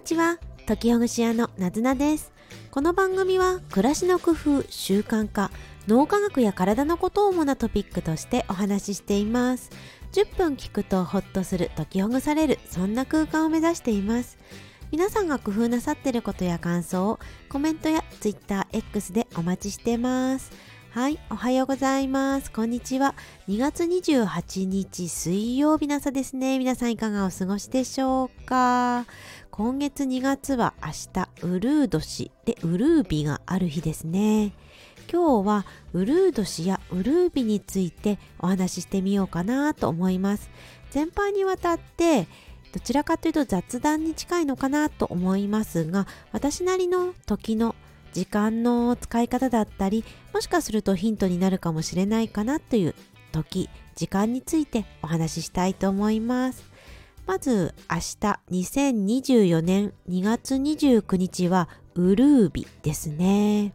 にちは。時ほぐし屋のなずなです。この番組は暮らしの工夫習慣化脳科学や体のことを主なトピックとしてお話ししています。10分聞くとホッとする解きほぐされるそんな空間を目指しています。皆さんが工夫なさっていることや感想をコメントや TwitterX でお待ちしてます。はい、おはようございます。こんにちは。2月28日水曜日の朝ですね。皆さんいかがお過ごしでしょうか？今月2月は明日、ウルー年でウルー日がある日ですね。今日はウルー年やウルー日についてお話ししてみようかなと思います。全般にわたってどちらかというと雑談に近いのかなと思いますが、私なりの時の時間の使い方だったりもしかするとヒントになるかもしれないかなという時時間についてお話ししたいと思います。まず明日2024年2月29日はウルー日ですね。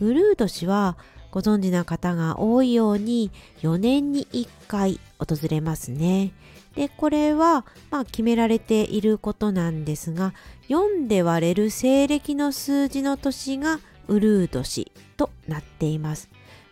ウルー年はご存知な方が多いように4年に1回訪れますね。でこれは、まあ、決められていることなんですが4で割れる西暦の数字の年がウルー年となっています。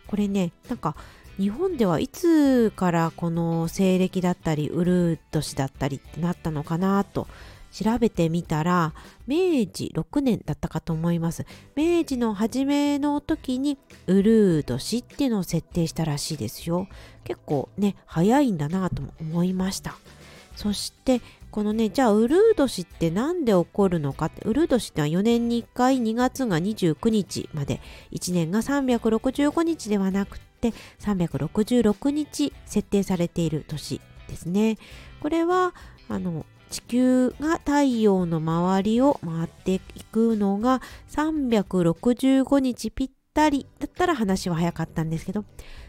これねなんか日本ではいつからこの西暦だったりウルー年だったりってなったのかなと調べてみたら明治6年だったかと思います。明治の初めの時にウルー年っていうのを設定したらしいですよ。結構ね早いんだなとも思いました。そしてこのねじゃあウルー年って何で起こるのかってウルー年っては4年に1回2月が29日まで1年が365日ではなくて366日設定されている年ですね。これはあの地球が太陽の周りを回っていくのが365日ぴったりだったら話は早かったんですけど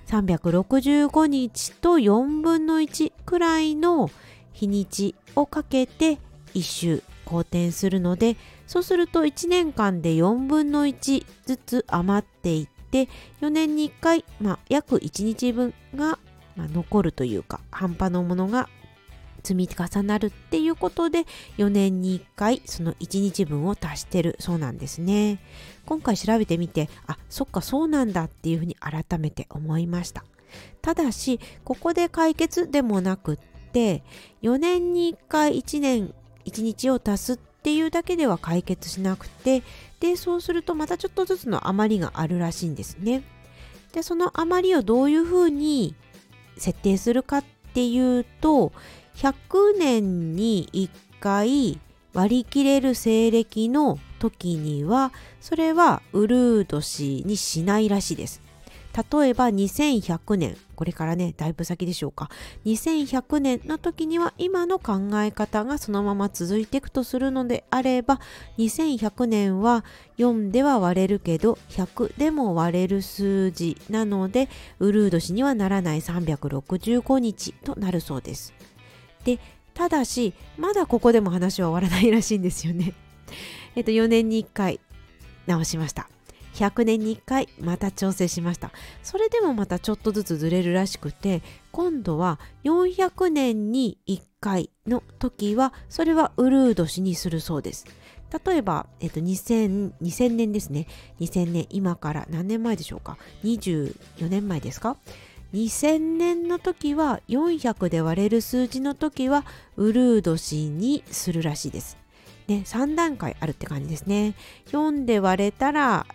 365日と4分の1くらいの日にちをかけて1周公転するのでそうすると1年間で4分の1ずつ余っていって4年に1回、まあ、約1日分が、まあ、残るというか半端のものが積み重なるっていうことで4年に1回その1日分を足してるそうなんですね。今回調べてみてあそっかそうなんだっていうふうに改めて思いました。ただしここで解決でもなくって4年に1回1年1日を足すっていうだけでは解決しなくてでそうするとまたちょっとずつの余りがあるらしいんですね。でその余りをどういうふうに設定するかっていうと100年に1回割り切れる西暦の時にはそれはウルー年にしないらしいです。例えば2100年これからねだいぶ先でしょうか2100年の時には今の考え方がそのまま続いていくとするのであれば2100年は4では割れるけど100でも割れる数字なのでウルー年にはならない365日となるそうです。でただしまだここでも話は終わらないらしいんですよね。えっと4年に1回直しました。100年に1回また調整しました。それでもまたちょっとずつずれるらしくて今度は400年に1回の時はそれはウルー年にするそうです。例えば、えっと、2000, 2000年ですね。2000年、今から何年前でしょうか ?24 年前ですか？2000年の時は400で割れる数字の時はウルー年にするらしいです。ね、3段階あるって感じですね。4で割れたら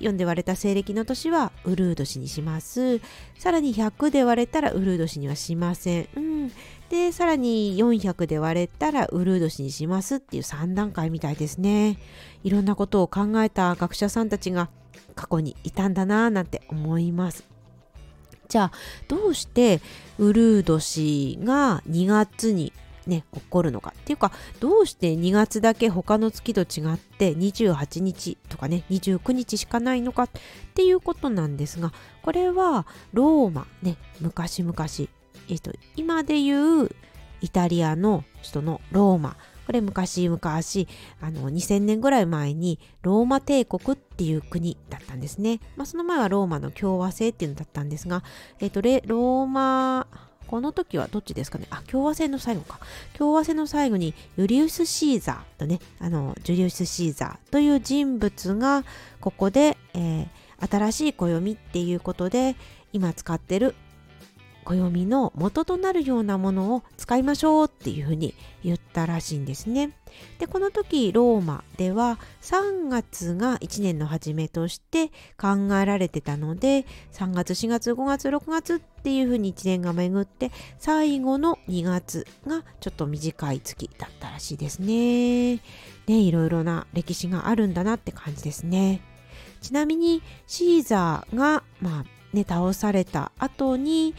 4で割れた西暦の年はウルー年にします。さらに100で割れたらウルー年にはしません。うん、で、さらに400で割れたらウルー年にしますっていう3段階みたいですね。いろんなことを考えた学者さんたちが過去にいたんだなぁなんて思います。じゃあどうしてウルー年が2月にね起こるのか。っていうかどうして2月だけ他の月と違って28日とかね29日しかないのかっていうことなんですがこれはローマね昔々えっと今で言うイタリアの人のローマこれ昔々あの2000年ぐらい前にローマ帝国っていう国だったんですね。まあ、その前はローマの共和制っていうのだったんですが、えっ、ー、とローマこの時はどっちですかね？あ共和制の最後か。共和制の最後にユリウス・シーザーとね。あのジュリウス・シーザーという人物がここで、えー、新しい暦っていうことで今使ってる暦の元となるようなものを使いましょうっていうふうに言ったらしいんですね。でこの時ローマでは3月が1年の初めとして考えられてたので3月4月5月6月っていうふうに1年が巡って最後の2月がちょっと短い月だったらしいですね。ねいろいろな歴史があるんだなって感じですね。ちなみにシーザーがまあね倒された後に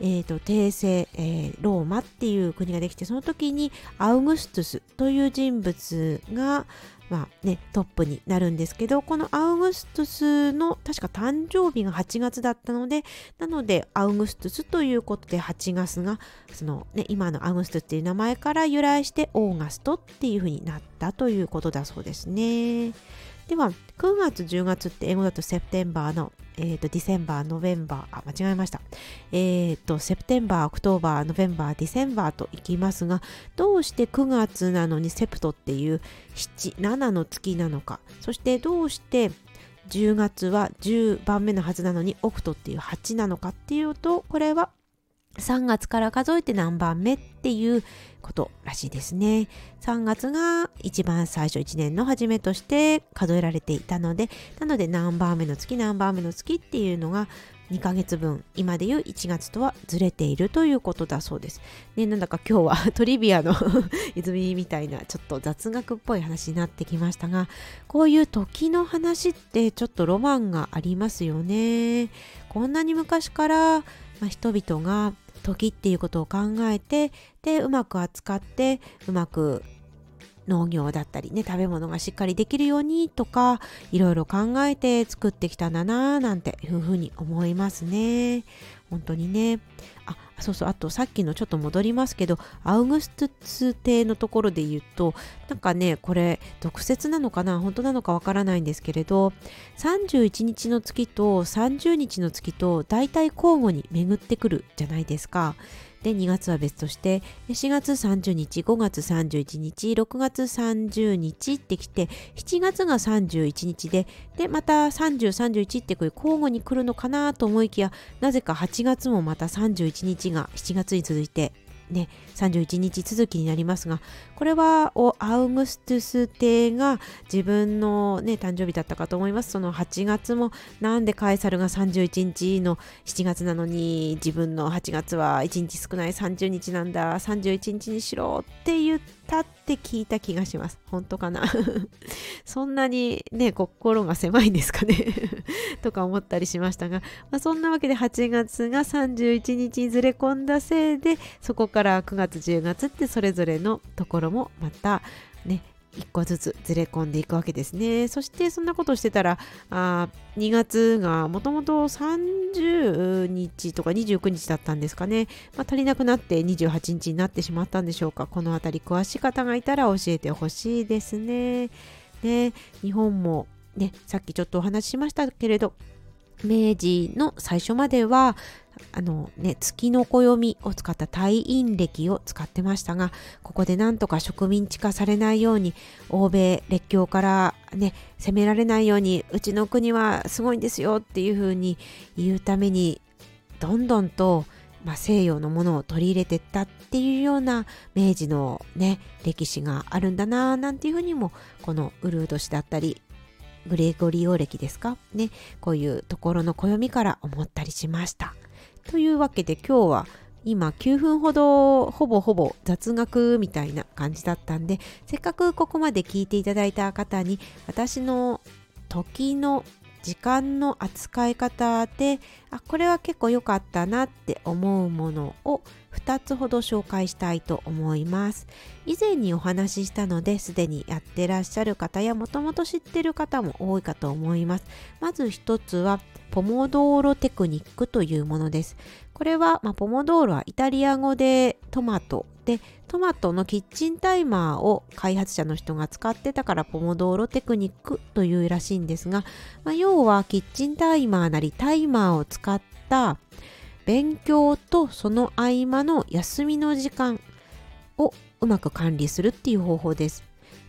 えーと、帝政、えー、ローマっていう国ができてその時にアウグストゥスという人物が、まあね、トップになるんですけどこのアウグストゥスの確か誕生日が8月だったのでなのでアウグストゥスということで8月がその、ね、今のアウグストゥスっていう名前から由来して August っていうふうになったということだそうですね。では9月10月って英語だと September のえっ、ー、と、 December、November、あ、間違えました。えっ、ー、と、 September、October、November、December といきますが、どうして9月なのにセプトっていう7、7の月なのか、そしてどうして10月は10番目のはずなのにオクトっていう8なのかっていうと、これは3月から数えて何番目っていうことらしいですね。3月が一番最初1年の初めとして数えられていたので、なので何番目の月何番目の月っていうのが2ヶ月分、今でいう1月とはずれているということだそうです。ね、なんだか今日は トリビアの 泉みたいなちょっと雑学っぽい話になってきましたが、こういう時の話ってちょっとロマンがありますよね。こんなに昔からまあ、人々が時っていうことを考えてでうまく扱ってうまく農業だったりね食べ物がしっかりできるようにとかいろいろ考えて作ってきたんだななんていうふうに思いますね。本当にねあそうそうあとさっきのちょっと戻りますけどアウグストゥス帝のところで言うとなんかねこれ毒説なのかな本当なのかわからないんですけれど31日の月と30日の月と大体交互に巡ってくるじゃないですか。で2月は別として4月30日5月31日6月30日ってきて7月が31日ででまた3031ってこう交互に来るのかなと思いきやなぜか8月もまた31日が7月に続いてね、31日続きになりますがこれはアウグストゥス帝が自分の、ね、誕生日だったかと思います。その8月もなんでカエサルが31日の7月なのに自分の8月は1日少ない30日なんだ31日にしろって言ったって聞いた気がします。本当かな？そんなにね心が狭いんですかね？とか思ったりしましたが、まあ、そんなわけで8月が31日にずれ込んだせいでそこからから9月10月ってそれぞれのところもまたね1個ずつずれ込んでいくわけですね。そしてそんなことしてたらあ2月がもともと30日とか29日だったんですかね、まあ、足りなくなって28日になってしまったんでしょうかこの辺り詳しい方がいたら教えてほしいですね。ね日本もねさっきちょっとお話ししましたけれど明治の最初まではあのね、月の暦を使った退院暦を使ってましたがここでなんとか植民地化されないように欧米列強からね攻められないようにうちの国はすごいんですよっていうふうに言うためにどんどんと、まあ、西洋のものを取り入れてったっていうような明治のね歴史があるんだななんていうふうにもこのウルード氏だったりグレゴリオ歴ですか？ねこういうところの暦から思ったりしました。というわけで今日は今9分ほどほぼほぼ雑学みたいな感じだったんでせっかくここまで聞いていただいた方に私の時の時間の扱い方であこれは結構良かったなって思うものを2つほど紹介したいと思います。以前にお話ししたのですでにやってらっしゃる方やもともと知ってる方も多いかと思います。まず1つはポモドーロテクニックというものです。これは、まあ、ポモドーロはイタリア語でトマトでトマトのキッチンタイマーを開発者の人が使ってたからポモドーロテクニックというらしいんですが、まあ、要はキッチンタイマーなりタイマーを使った勉強とその合間の休みの時間をうまく管理するっていう方法です。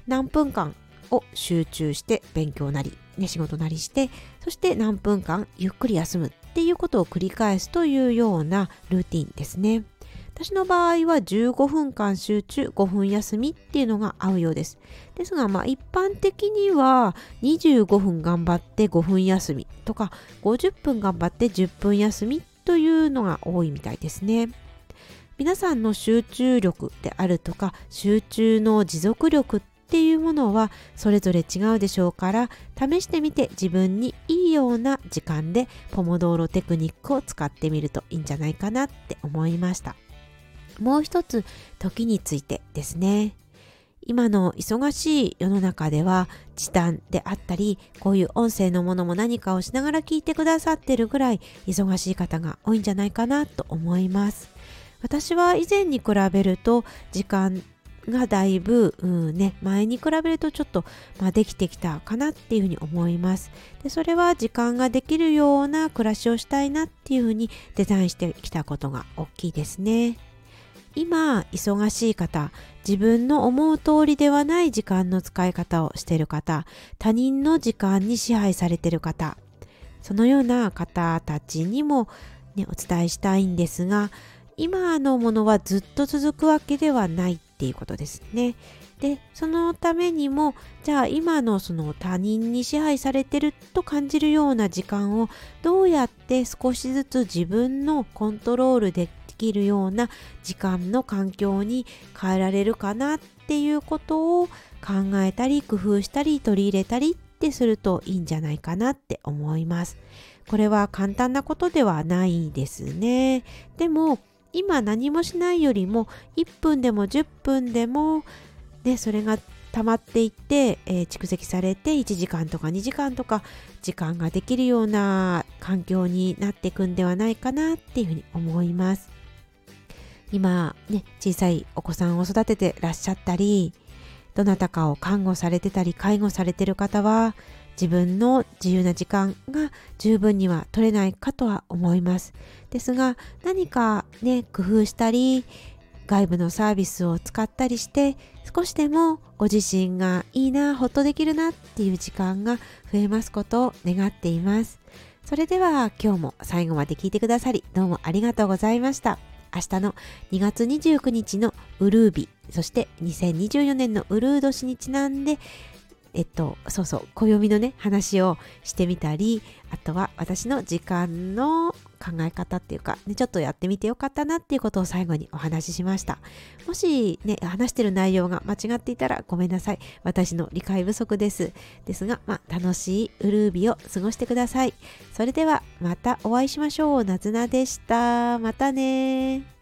何分間を集中して勉強なり、ね、仕事なりしてそして何分間ゆっくり休むっていうことを繰り返すというようなルーティンですね。私の場合は15分間集中5分休みっていうのが合うようです。ですがまあ一般的には25分頑張って5分休みとか50分頑張って10分休みというのが多いみたいですね。皆さんの集中力であるとか集中の持続力っていうものはそれぞれ違うでしょうから試してみて自分にいいような時間でポモドーロテクニックを使ってみるといいんじゃないかなって思いました。もう一つ時についてですね。今の忙しい世の中では時短であったりこういう音声のものも何かをしながら聞いてくださってるぐらい忙しい方が多いんじゃないかなと思います。私は以前に比べると時間がだいぶ、うんね、前に比べるとちょっと、まあ、できてきたかなっていうふうに思います。でそれは時間ができるような暮らしをしたいなっていうふうにデザインしてきたことが大きいですね。今忙しい方自分の思う通りではない時間の使い方をしている方他人の時間に支配されている方そのような方たちにも、ね、お伝えしたいんですが今のものはずっと続くわけではないっていうことですね。でそのためにもじゃあ今のその他人に支配されてると感じるような時間をどうやって少しずつ自分のコントロールできるような時間の環境に変えられるかなっていうことを考えたり工夫したり取り入れたりってするといいんじゃないかなって思います。これは簡単なことではないですね。でも今何もしないよりも1分でも10分でも、ね、それが溜まっていって、えー、蓄積されて1時間とか2時間とか時間ができるような環境になっていくんではないかなっていうふうに思います。今ね小さいお子さんを育ててらっしゃったりどなたかを看護されてたり介護されてる方は自分の自由な時間が十分には取れないかとは思います。ですが何かね工夫したり外部のサービスを使ったりして少しでもご自身がいいなほっとできるなっていう時間が増えますことを願っています。それでは今日も最後まで聞いてくださりどうもありがとうございました。明日の2月29日のウルービそして2024年のウルー年にちなんでえっと、そうそう、暦のね、話をしてみたり、あとは私の時間の考え方っていうか、ね、ちょっとやってみてよかったなっていうことを最後にお話ししました。もしね、話してる内容が間違っていたらごめんなさい。私の理解不足です。ですが、まあ、楽しいウルービを過ごしてください。それでは、またお会いしましょう。なずなでした。またね